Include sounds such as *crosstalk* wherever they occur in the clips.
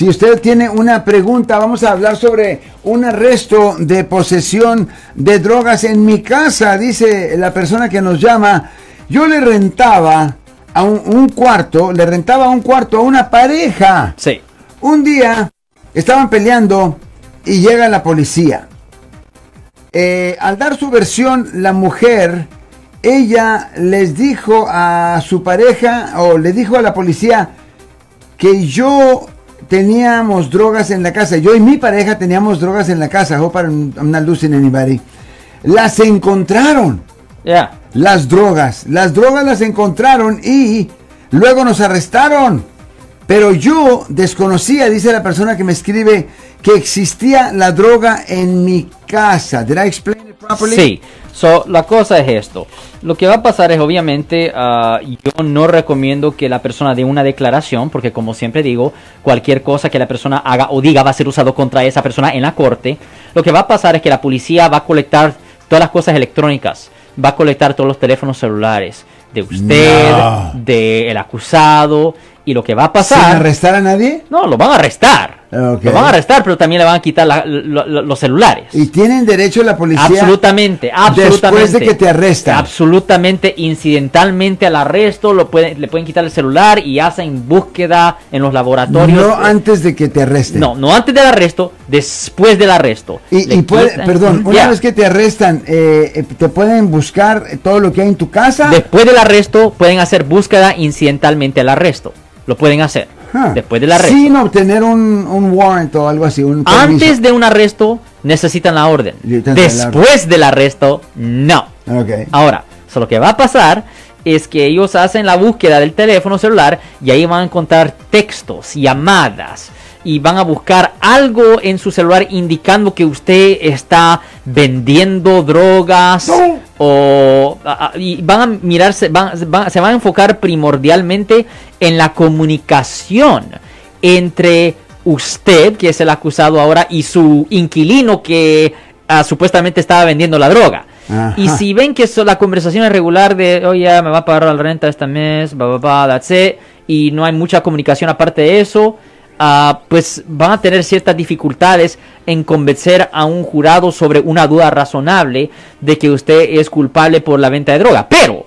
Si usted tiene una pregunta, vamos a hablar sobre un arresto de posesión de drogas en mi casa, dice la persona que nos llama. Yo le rentaba a un, un cuarto, le rentaba un cuarto a una pareja. Sí. Un día estaban peleando y llega la policía. Eh, al dar su versión, la mujer, ella les dijo a su pareja o le dijo a la policía que yo teníamos drogas en la casa. Yo y mi pareja teníamos drogas en la casa. Hope I'm, I'm not losing anybody. Las encontraron. Ya. Las drogas. Las drogas las encontraron y luego nos arrestaron. Pero yo desconocía, dice la persona que me escribe, que existía la droga en mi casa. Did I explain? Sí. So, la cosa es esto. Lo que va a pasar es, obviamente, ah, yo no recomiendo que la persona dé una declaración, porque como siempre digo, cualquier cosa que la persona haga o diga va a ser usado contra esa persona en la corte. Lo que va a pasar es que la policía va a colectar todas las cosas electrónicas, va a colectar todos los teléfonos celulares de usted, No. del acusado, y lo que va a ¿Sin pasar... arrestar a nadie? No, lo van a arrestar. Lo van a arrestar, pero también le van a quitar la- lo- lo- los celulares. Y tienen derecho la policía. Absolutamente, absolutamente. Después de que te arrestan. Absolutamente, incidentalmente al arresto, lo pueden, le pueden quitar el celular y hacen búsqueda en los laboratorios. No antes de que te arresten. no, no antes del arresto, después del arresto. Y, puede- perdón, una vez que te arrestan, eh, te pueden buscar todo lo que hay en tu casa. Después del arresto, pueden hacer búsqueda incidentalmente al arresto. Lo pueden hacer. Después del arresto. Sin obtener un, un warrant o algo así. Un. Antes de un arresto, necesitan la orden. Después del arresto, no. Ahora, so lo que va a pasar es que ellos hacen la búsqueda del teléfono celular y ahí van a encontrar textos, llamadas y van a buscar algo en su celular indicando que usted está vendiendo drogas No. o a- y van a mirarse, van- van- se van a enfocar primordialmente en la comunicación entre usted, que es el acusado ahora, y su inquilino que ah, supuestamente estaba vendiendo la droga. Ajá. Y si ven que so- la conversación es regular de, oye, me va a pagar la renta este mes, bla, bla, bla, that's it", y no hay mucha comunicación aparte de eso, ah, pues van a tener ciertas dificultades en convencer a un jurado sobre una duda razonable de que usted es culpable por la venta de droga. Pero,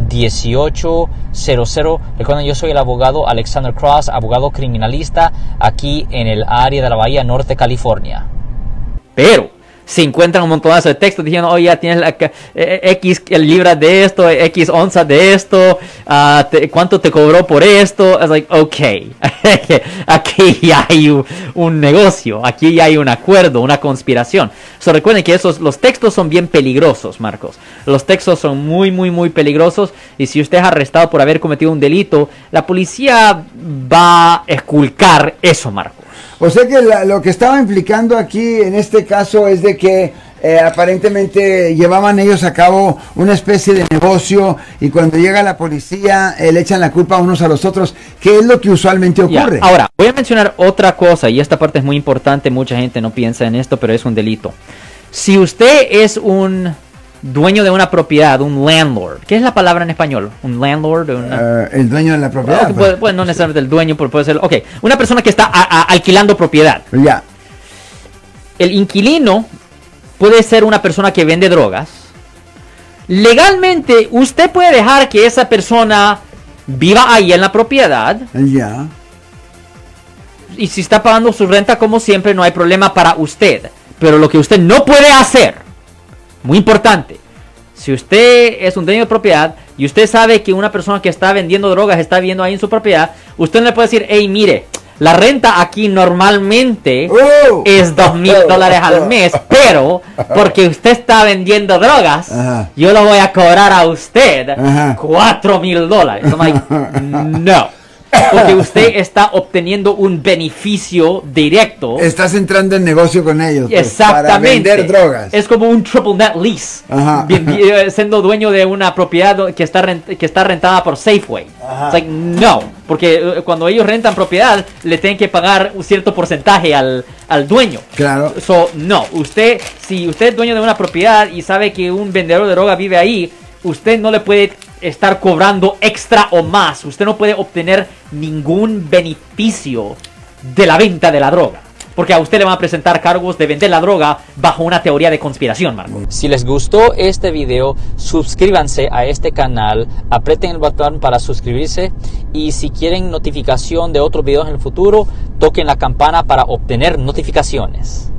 1-800-530-1800. Recuerden, yo soy el abogado Alexander Cross, abogado criminalista aquí en el área de la Bahía Norte, California. Pero se encuentran un montonazo de textos diciendo, oye, ya tienes la, ca- eh, X libras de esto, X onzas de esto, ah, ¿cuánto te cobró por esto? Es like, ok, *laughs* aquí ya hay un, un negocio, aquí ya hay un acuerdo, una conspiración. So, recuerden que esos, los textos son bien peligrosos, Marcos. Los textos son muy, muy, muy peligrosos y si usted es arrestado por haber cometido un delito, la policía va a esculcar eso, Marcos. O sea que lo que estaba implicando aquí en este caso es de que eh, aparentemente llevaban ellos a cabo una especie de negocio y cuando llega la policía eh, le echan la culpa unos a los otros, que es lo que usualmente Ya, ocurre. Ahora, voy a mencionar otra cosa y esta parte es muy importante, mucha gente no piensa en esto, pero es un delito. Si usted es un dueño de una propiedad, un landlord, ¿qué es la palabra en español? Un landlord, una... Eh, el dueño de la propiedad. Pues. puede- puede no necesariamente el dueño, pero puede ser, ok, una persona que está a- a- alquilando propiedad. Ya. El inquilino puede ser una persona que vende drogas. Legalmente, usted puede dejar que esa persona viva ahí en la propiedad. Ya. y si está pagando su renta como siempre no hay problema para usted. Pero lo que usted no puede hacer, muy importante, si usted es un dueño de propiedad y usted sabe que una persona que está vendiendo drogas está viviendo ahí en su propiedad, usted no le puede decir, hey, mire, la renta aquí normalmente Oh. es dos mil dólares al mes, pero porque usted está vendiendo drogas, Ajá. yo lo voy a cobrar a usted cuatro mil dólares. *laughs* No. Porque usted está obteniendo un beneficio directo. Estás entrando en negocio con ellos. pues, Exactamente. Para vender drogas. Es como un triple net lease. Ajá. Eh, siendo dueño de una propiedad que está, rent- que está rentada por Safeway. Ajá. It's like, no. Porque eh, cuando ellos rentan propiedad, le tienen que pagar un cierto porcentaje al, al dueño. Claro. So, no. Usted, si usted es dueño de una propiedad y sabe que un vendedor de droga vive ahí, usted no le puede estar cobrando extra o más. Usted no puede obtener ningún beneficio de la venta de la droga. Porque a usted le van a presentar cargos de vender la droga bajo una teoría de conspiración, Marco. Si les gustó este video, suscríbanse a este canal, aprieten el botón para suscribirse y si quieren notificación de otros videos en el futuro, toquen la campana para obtener notificaciones.